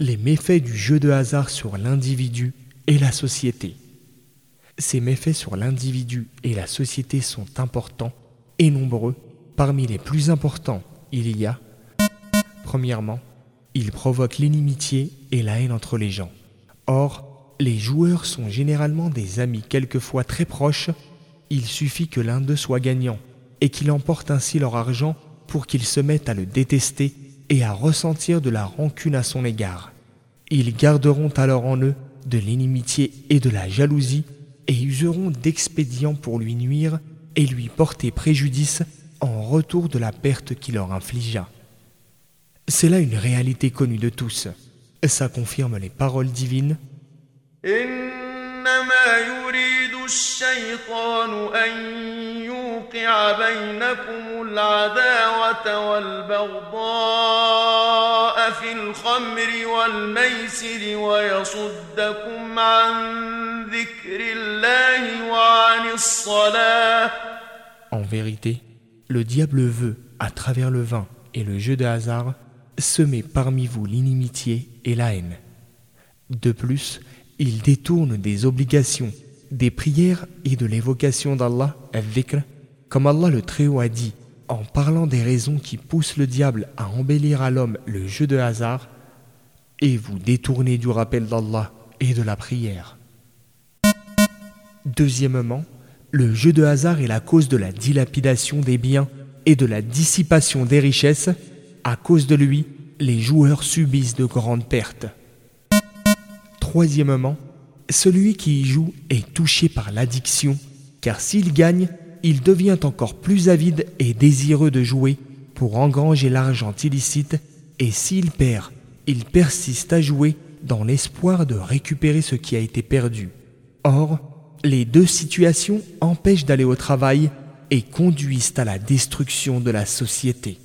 les méfaits du jeu de hasard sur l'individu et la société. Ces méfaits sur l'individu et la société sont importants et nombreux. Parmi les plus importants, il y a, premièrement, ils provoquent l'inimitié et la haine entre les gens. Or, les joueurs sont généralement des amis quelquefois très proches. Il suffit que l'un d'eux soit gagnant et qu'il emporte ainsi leur argent pour qu'ils se mettent à le détester et à ressentir de la rancune à son égard. Ils garderont alors en eux de l'inimitié et de la jalousie et useront d'expédients pour lui nuire et lui porter préjudice en retour de la perte qu'il leur infligea. C'est là une réalité connue de tous. Ça confirme les paroles divines. En vérité, le diable veut, à travers le vin et le jeu de hasard, semer parmi vous l'inimitié et la haine. De plus, il détourne des obligations, des prières et de l'évocation d'Allah, comme Allah le Très-Haut a dit, en parlant des raisons qui poussent le diable à embellir à l'homme le jeu de hasard, et vous détournez du rappel d'Allah et de la prière. Deuxièmement, le jeu de hasard est la cause de la dilapidation des biens et de la dissipation des richesses. À cause de lui, les joueurs subissent de grandes pertes. Troisièmement, celui qui y joue est touché par l'addiction, car s'il gagne, il devient encore plus avide et désireux de jouer pour engranger l'argent illicite, et s'il perd, il persiste à jouer dans l'espoir de récupérer ce qui a été perdu. Or, les deux situations empêchent d'aller au travail et conduisent à la destruction de la société.